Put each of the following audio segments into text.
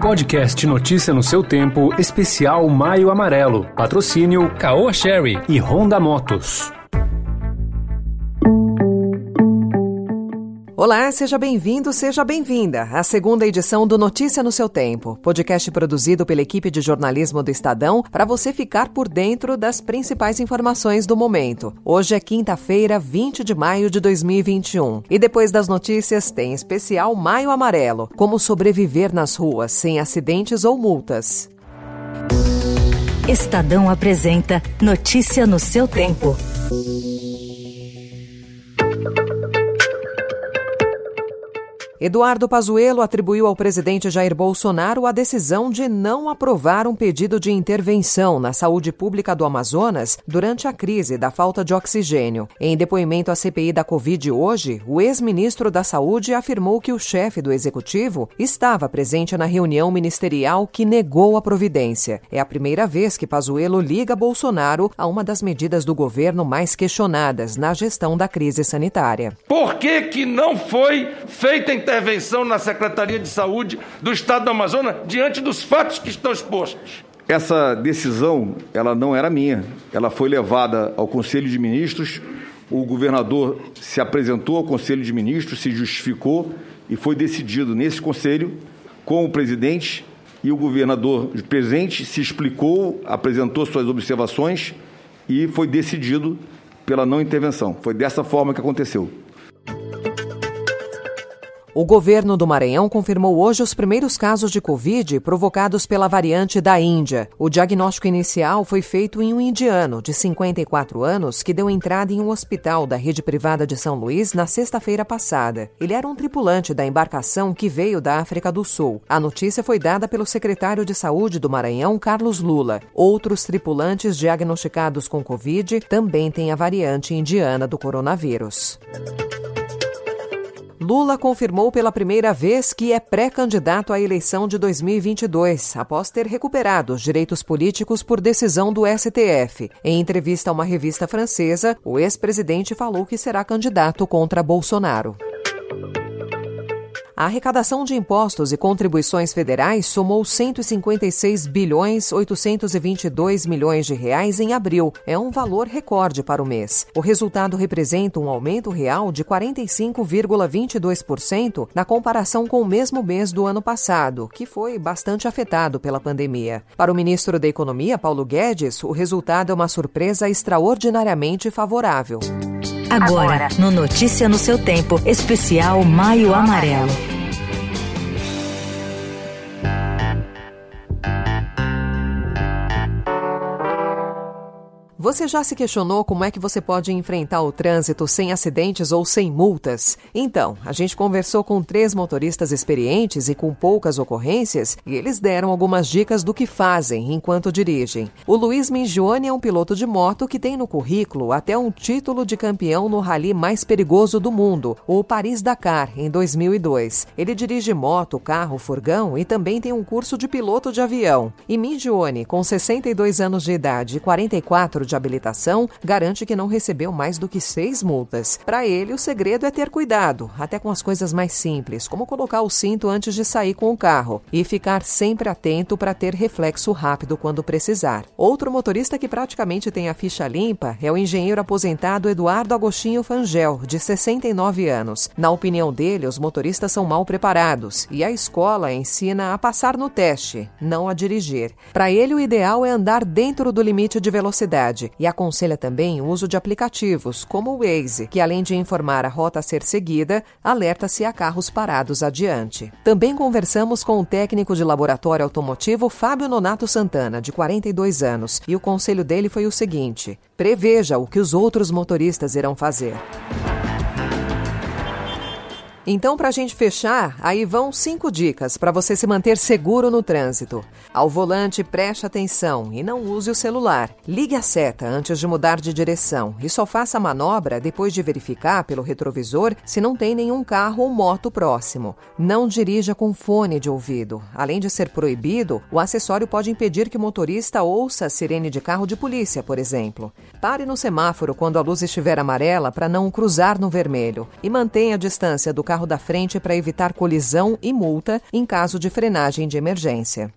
Podcast Notícia no seu tempo, especial Maio Amarelo. Patrocínio Caoa Sherry e Honda Motos. Olá, seja bem-vindo, seja bem-vinda à segunda edição do Notícia no seu Tempo, podcast produzido pela equipe de jornalismo do Estadão para você ficar por dentro das principais informações do momento. Hoje é quinta-feira, 20 de maio de 2021. E depois das notícias tem especial Maio Amarelo, como sobreviver nas ruas sem acidentes ou multas. Estadão apresenta Notícia no seu tempo. Eduardo Pazuello atribuiu ao presidente Jair Bolsonaro a decisão de não aprovar um pedido de intervenção na saúde pública do Amazonas durante a crise da falta de oxigênio. Em depoimento à CPI da Covid hoje, o ex-ministro da Saúde afirmou que o chefe do executivo estava presente na reunião ministerial que negou a providência. É a primeira vez que Pazuello liga Bolsonaro a uma das medidas do governo mais questionadas na gestão da crise sanitária. Por que que não foi feita intervenção na Secretaria de Saúde do Estado do Amazonas diante dos fatos que estão expostos. Essa decisão, ela não era minha. Ela foi levada ao Conselho de Ministros. O governador se apresentou ao Conselho de Ministros, se justificou e foi decidido nesse conselho com o presidente e o governador presente se explicou, apresentou suas observações e foi decidido pela não intervenção. Foi dessa forma que aconteceu. O governo do Maranhão confirmou hoje os primeiros casos de Covid provocados pela variante da Índia. O diagnóstico inicial foi feito em um indiano de 54 anos que deu entrada em um hospital da rede privada de São Luís na sexta-feira passada. Ele era um tripulante da embarcação que veio da África do Sul. A notícia foi dada pelo secretário de Saúde do Maranhão, Carlos Lula. Outros tripulantes diagnosticados com Covid também têm a variante indiana do coronavírus. Lula confirmou pela primeira vez que é pré-candidato à eleição de 2022, após ter recuperado os direitos políticos por decisão do STF. Em entrevista a uma revista francesa, o ex-presidente falou que será candidato contra Bolsonaro. A arrecadação de impostos e contribuições federais somou 156 bilhões 822 milhões de reais em abril. É um valor recorde para o mês. O resultado representa um aumento real de 45,22% na comparação com o mesmo mês do ano passado, que foi bastante afetado pela pandemia. Para o ministro da Economia, Paulo Guedes, o resultado é uma surpresa extraordinariamente favorável. Agora, no Notícia no seu tempo, especial Maio Amarelo. Você já se questionou como é que você pode enfrentar o trânsito sem acidentes ou sem multas? Então, a gente conversou com três motoristas experientes e com poucas ocorrências e eles deram algumas dicas do que fazem enquanto dirigem. O Luiz Mingione é um piloto de moto que tem no currículo até um título de campeão no rally mais perigoso do mundo, o Paris-Dakar, em 2002. Ele dirige moto, carro, furgão e também tem um curso de piloto de avião. E Mingione, com 62 anos de idade e 44 de habilitação garante que não recebeu mais do que seis multas. Para ele, o segredo é ter cuidado, até com as coisas mais simples, como colocar o cinto antes de sair com o carro e ficar sempre atento para ter reflexo rápido quando precisar. Outro motorista que praticamente tem a ficha limpa é o engenheiro aposentado Eduardo Agostinho Fangel, de 69 anos. Na opinião dele, os motoristas são mal preparados e a escola ensina a passar no teste, não a dirigir. Para ele, o ideal é andar dentro do limite de velocidade e aconselha também o uso de aplicativos, como o Waze, que além de informar a rota a ser seguida, alerta se há carros parados adiante. Também conversamos com o técnico de laboratório automotivo Fábio Nonato Santana, de 42 anos, e o conselho dele foi o seguinte: preveja o que os outros motoristas irão fazer. Então, para a gente fechar, aí vão cinco dicas para você se manter seguro no trânsito. Ao volante, preste atenção e não use o celular. Ligue a seta antes de mudar de direção e só faça a manobra depois de verificar pelo retrovisor se não tem nenhum carro ou moto próximo. Não dirija com fone de ouvido. Além de ser proibido, o acessório pode impedir que o motorista ouça a sirene de carro de polícia, por exemplo. Pare no semáforo quando a luz estiver amarela para não cruzar no vermelho e mantenha a distância do carro carro da frente para evitar colisão e multa em caso de frenagem de emergência.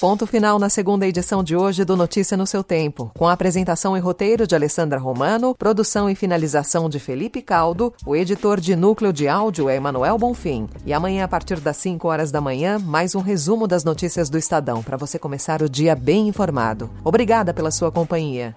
Ponto final na segunda edição de hoje do Notícia no seu Tempo, com a apresentação e roteiro de Alessandra Romano, produção e finalização de Felipe Caldo, o editor de núcleo de áudio é Emanuel Bonfim. E amanhã, a partir das 5 horas da manhã, mais um resumo das notícias do Estadão, para você começar o dia bem informado. Obrigada pela sua companhia.